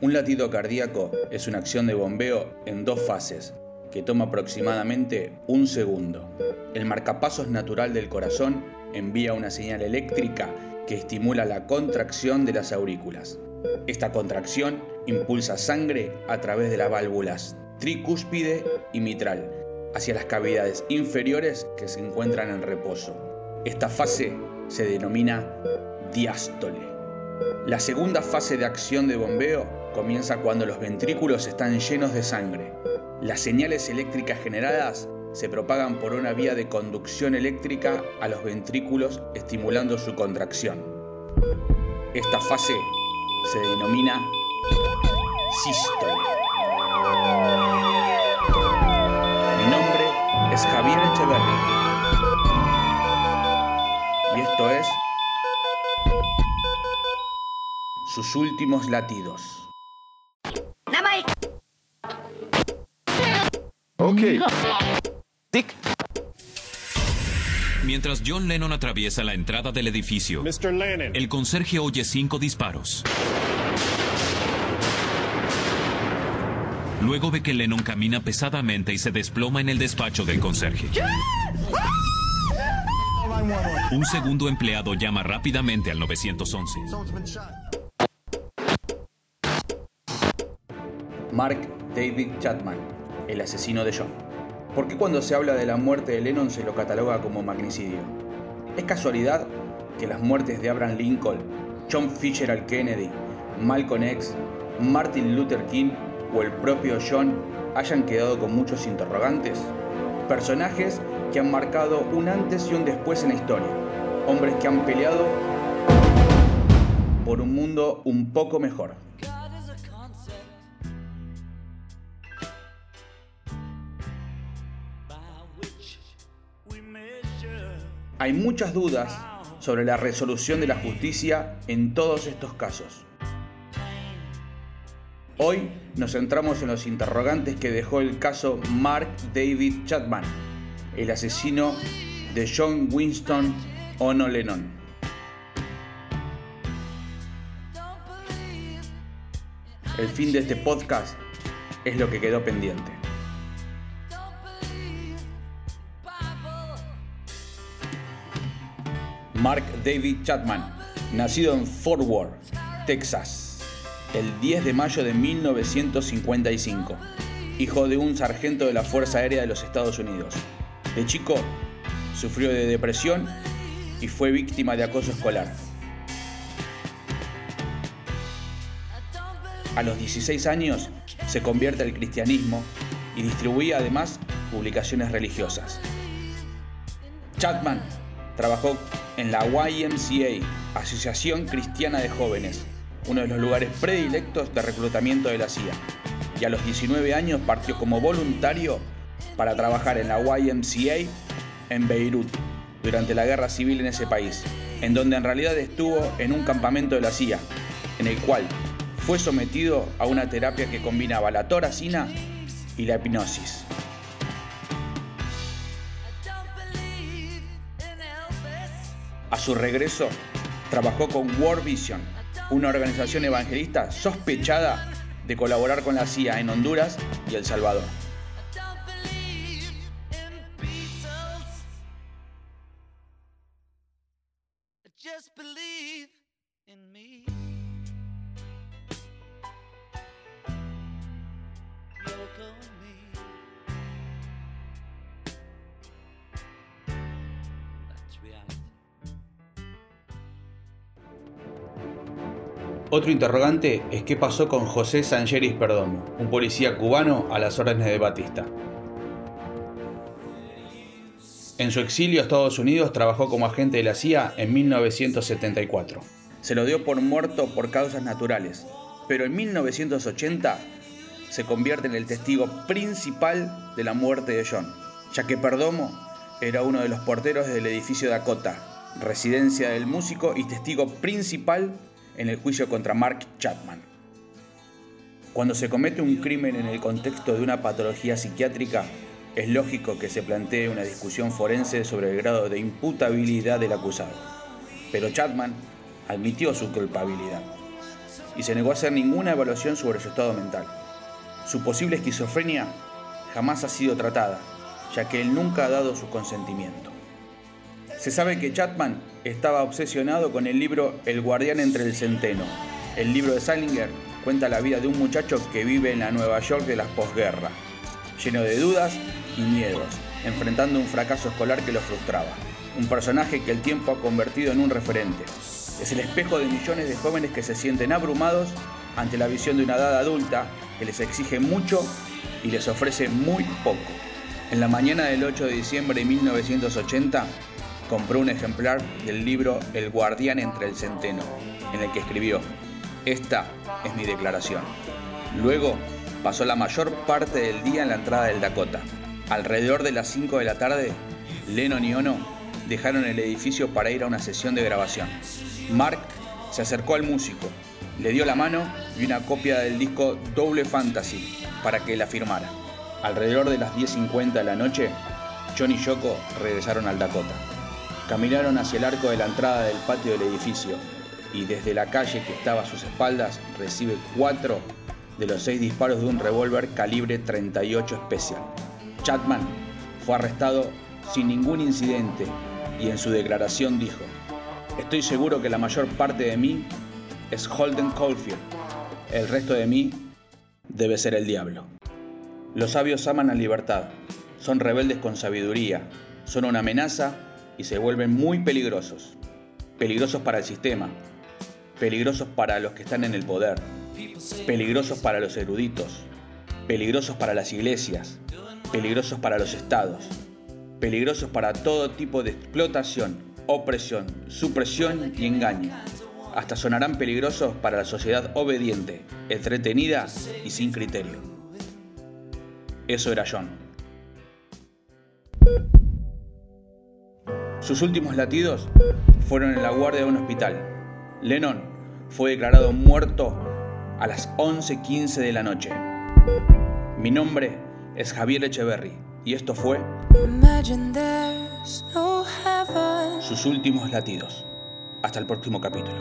Un latido cardíaco es una acción de bombeo en dos fases, que toma aproximadamente un segundo. El marcapasos natural del corazón envía una señal eléctrica que estimula la contracción de las aurículas. Esta contracción impulsa sangre a través de las válvulas tricúspide y mitral hacia las cavidades inferiores que se encuentran en reposo. Esta fase se denomina diástole. La segunda fase de acción de bombeo comienza cuando los ventrículos están llenos de sangre. Las señales eléctricas generadas se propagan por una vía de conducción eléctrica a los ventrículos estimulando su contracción. Esta fase se denomina sístole. Mi nombre es Javier Echeverri y esto es sus últimos latidos. Ok. Dick. Mientras John Lennon atraviesa la entrada del edificio, Mr. Lennon. el conserje oye cinco disparos. Luego ve que Lennon camina pesadamente y se desploma en el despacho del conserje. Un segundo empleado llama rápidamente al 911. Mark David Chapman, el asesino de John. ¿Por qué cuando se habla de la muerte de Lennon se lo cataloga como magnicidio? ¿Es casualidad que las muertes de Abraham Lincoln, John Fitzgerald Kennedy, Malcolm X, Martin Luther King o el propio John hayan quedado con muchos interrogantes? Personajes que han marcado un antes y un después en la historia. Hombres que han peleado por un mundo un poco mejor. Hay muchas dudas sobre la resolución de la justicia en todos estos casos. Hoy nos centramos en los interrogantes que dejó el caso Mark David Chapman, el asesino de John Winston Ono Lennon. El fin de este podcast es lo que quedó pendiente. Mark David Chapman, nacido en Fort Worth, Texas, el 10 de mayo de 1955, hijo de un sargento de la Fuerza Aérea de los Estados Unidos. De chico, sufrió de depresión y fue víctima de acoso escolar. A los 16 años se convierte al cristianismo y distribuía además publicaciones religiosas. Chapman trabajó en la YMCA, Asociación Cristiana de Jóvenes, uno de los lugares predilectos de reclutamiento de la CIA, y a los 19 años partió como voluntario para trabajar en la YMCA en Beirut durante la guerra civil en ese país, en donde en realidad estuvo en un campamento de la CIA, en el cual fue sometido a una terapia que combinaba la toracina y la hipnosis. A su regreso, trabajó con World Vision, una organización evangelista sospechada de colaborar con la CIA en Honduras y El Salvador. Otro interrogante es qué pasó con José Sangeris Perdomo, un policía cubano a las órdenes de Batista. En su exilio a Estados Unidos trabajó como agente de la CIA en 1974. Se lo dio por muerto por causas naturales, pero en 1980 se convierte en el testigo principal de la muerte de John, ya que Perdomo era uno de los porteros del edificio Dakota, residencia del músico y testigo principal en el juicio contra Mark Chapman. Cuando se comete un crimen en el contexto de una patología psiquiátrica, es lógico que se plantee una discusión forense sobre el grado de imputabilidad del acusado. Pero Chapman admitió su culpabilidad. y se negó a hacer ninguna evaluación sobre su estado mental. Su posible esquizofrenia jamás ha sido tratada, ya que él nunca ha dado su consentimiento. Se sabe que Chapman estaba obsesionado con el libro El guardián entre el centeno. El libro de Salinger cuenta la vida de un muchacho que vive en la Nueva York de la posguerra, lleno de dudas y miedos, enfrentando un fracaso escolar que lo frustraba. Un personaje que el tiempo ha convertido en un referente. Es el espejo de millones de jóvenes que se sienten abrumados ante la visión de una edad adulta que les exige mucho y les ofrece muy poco. En la mañana del 8 de diciembre de 1980, compró un ejemplar del libro El guardián entre el centeno, en el que escribió, esta es mi declaración. Luego pasó la mayor parte del día en la entrada del Dakota. Alrededor de las 5 de la tarde, Lennon y Ono dejaron el edificio para ir a una sesión de grabación. Mark se acercó al músico, le dio la mano y una copia del disco Double Fantasy para que la firmara. Alrededor de las 10.50 de la noche, John y Yoko regresaron al Dakota. Caminaron hacia el arco de la entrada del patio del edificio y desde la calle que estaba a sus espaldas recibe cuatro de los seis disparos de un revólver calibre 38 Special. Chapman fue arrestado sin ningún incidente y en su declaración dijo, estoy seguro que la mayor parte de mí es Holden Caulfield, el resto de mí debe ser el diablo. Los sabios aman la libertad, son rebeldes con sabiduría, son una amenaza y se vuelven muy peligrosos. Peligrosos para el sistema, peligrosos para los que están en el poder, peligrosos para los eruditos, peligrosos para las iglesias, peligrosos para los estados, peligrosos para todo tipo de explotación, opresión, supresión y engaño. Hasta sonarán peligrosos para la sociedad obediente, entretenida y sin criterio. Eso era John. Sus últimos latidos fueron en la guardia de un hospital. Lennon fue declarado muerto a las 11.15 de la noche. Mi nombre es Javier Echeverry y esto fue sus últimos latidos. Hasta el próximo capítulo.